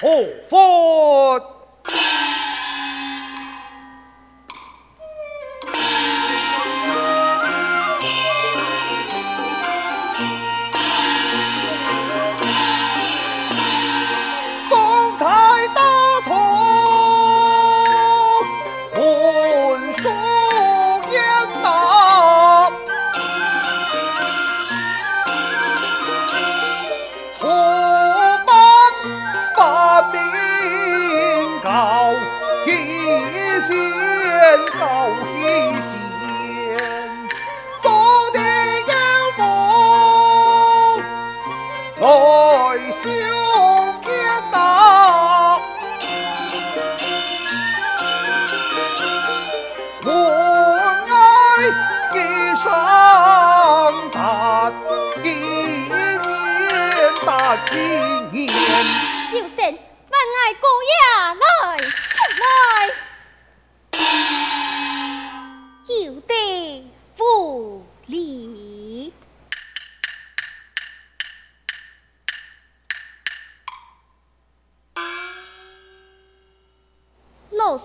护法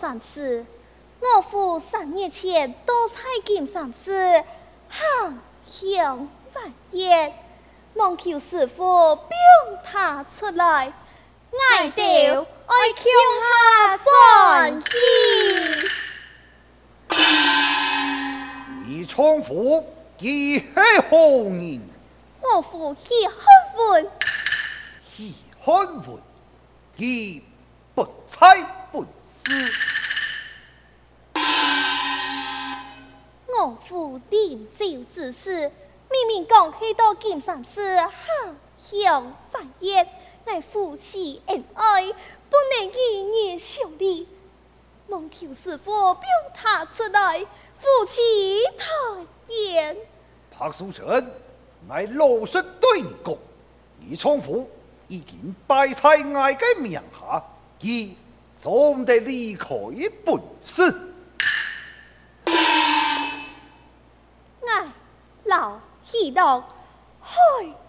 上师，我父三年前多彩金上师，行香万叶，望求师傅表他出来，爱到爱求下转机。李匡福，你是何人？我父是汉文，是汉文，你不才不知。我父临终之时，明明讲许多金山寺好香法业，乃夫妻恩爱，不能一年相离。望求师父表他出来，夫妻团圆。柏素臣，乃老实对你讲，李匡福已经拜在我的名下，他总得离开本寺。老喜乐，海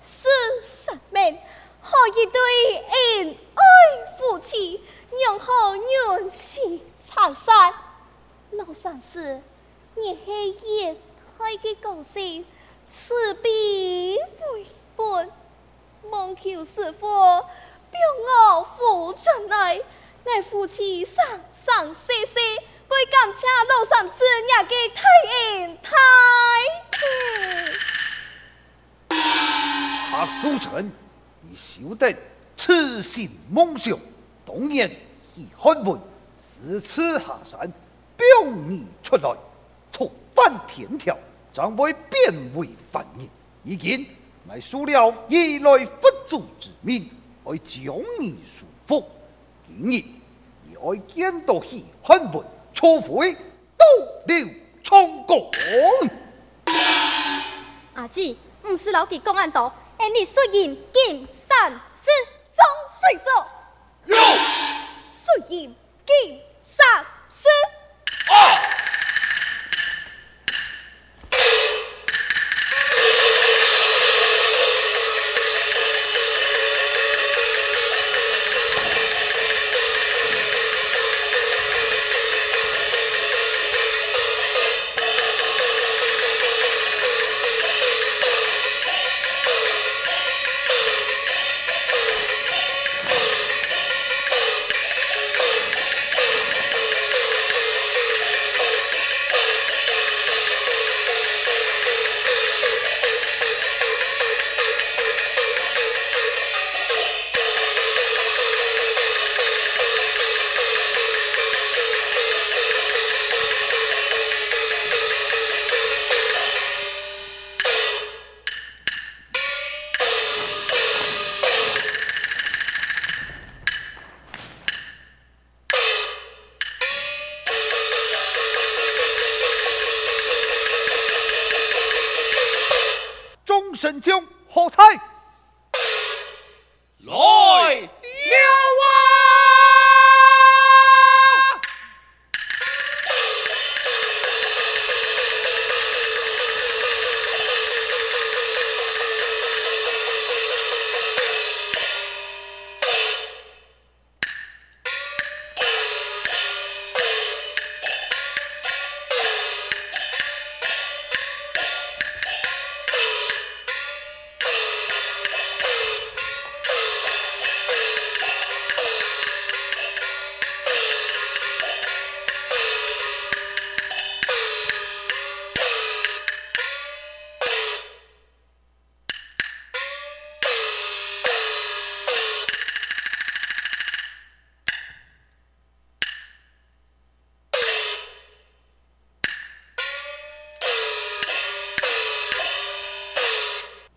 誓山盟，好一对恩爱夫妻，永好娘惜长善。三世，你黑夜开的高兴，此必非本，望求师父表我父传来，乃夫妻生生世世，为感谢老三世爷的太恩太。白素贞，你晓得痴心梦想，当年以汉文四次下山，表你出来，触犯天条，将会变为凡人。如今乃输了以来佛祖之命，来将你束缚。今日你爱见到以汉文，除非倒流充公。阿姊，不是老吉公安道，而你率引金山寺总随走。有，率引金山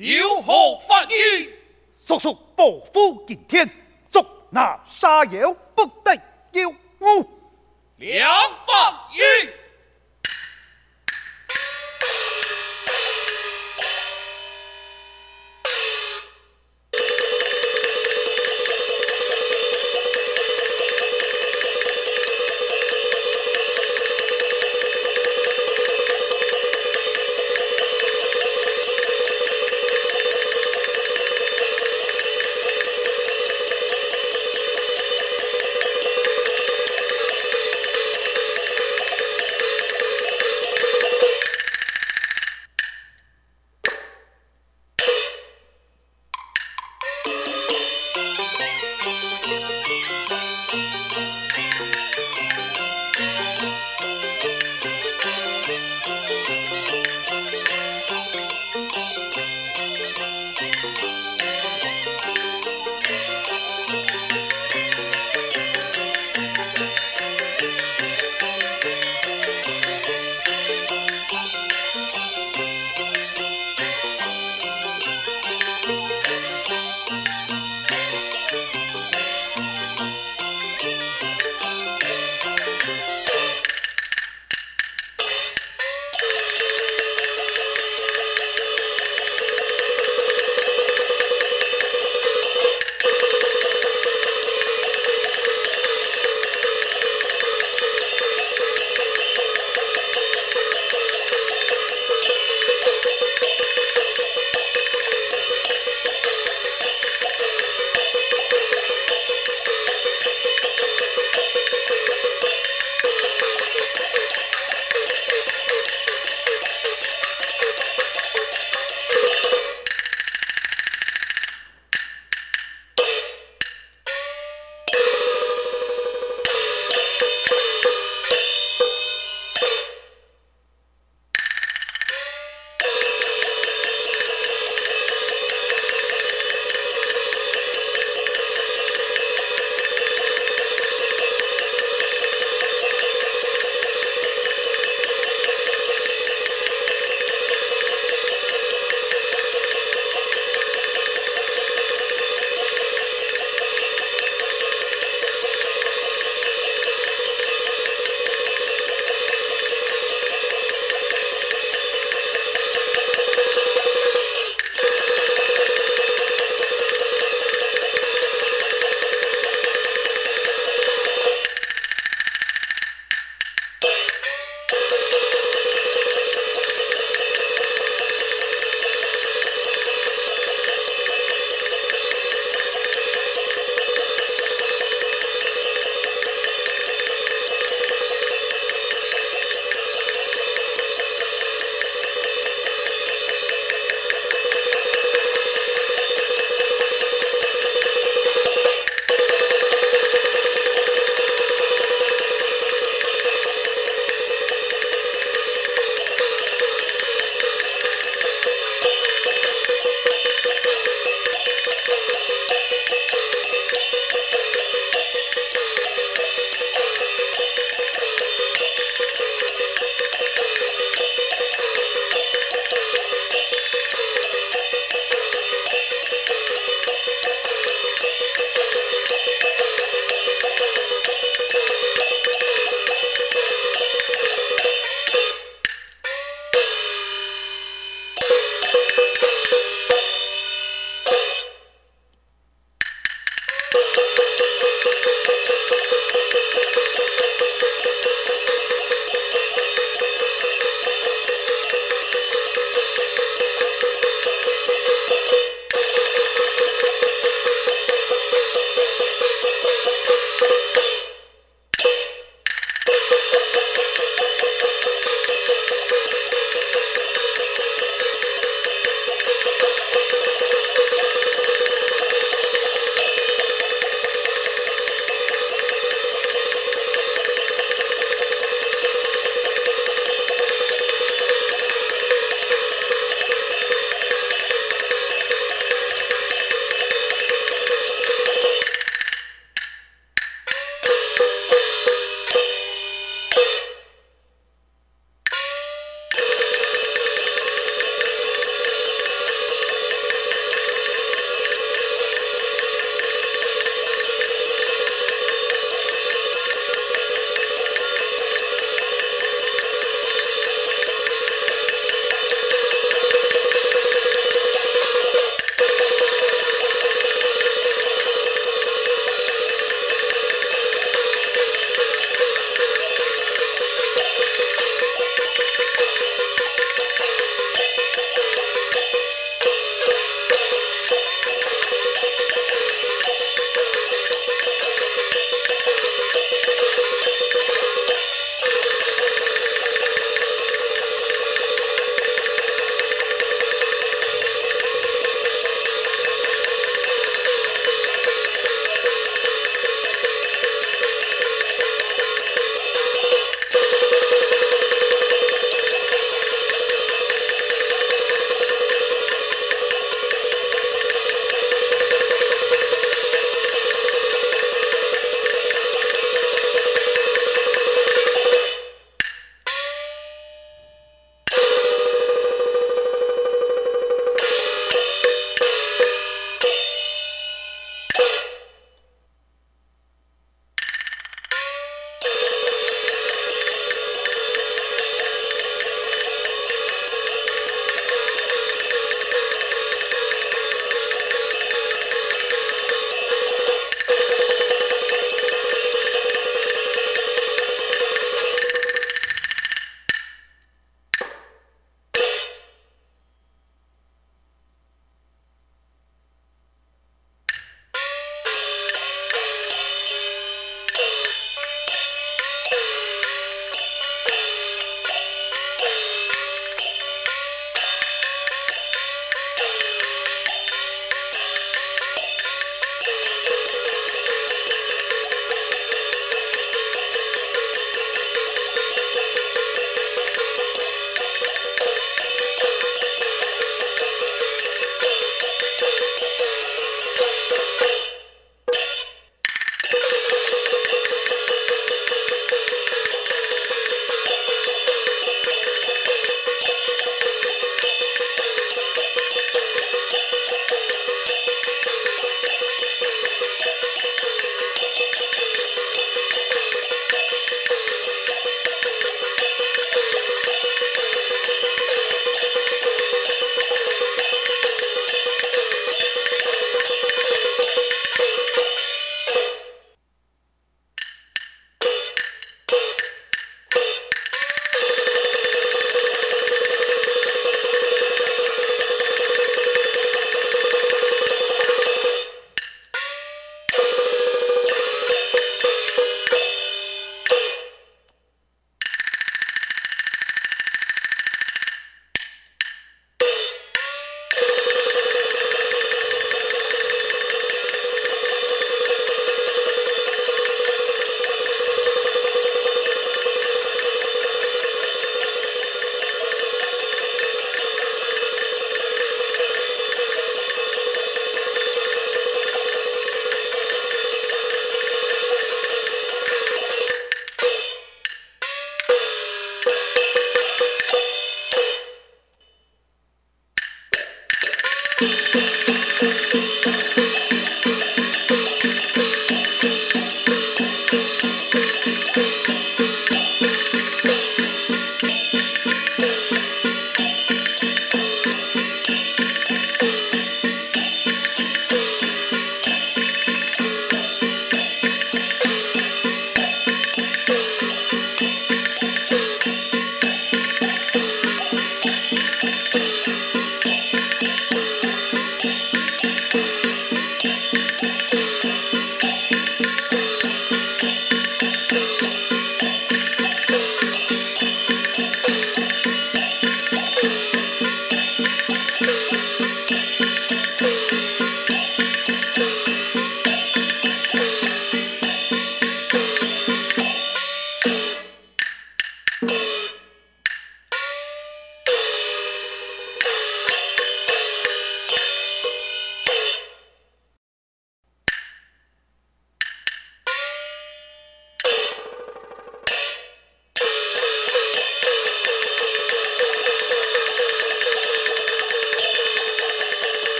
有何法意？速速报府见天，捉拿沙妖，不得有误。梁法意。啊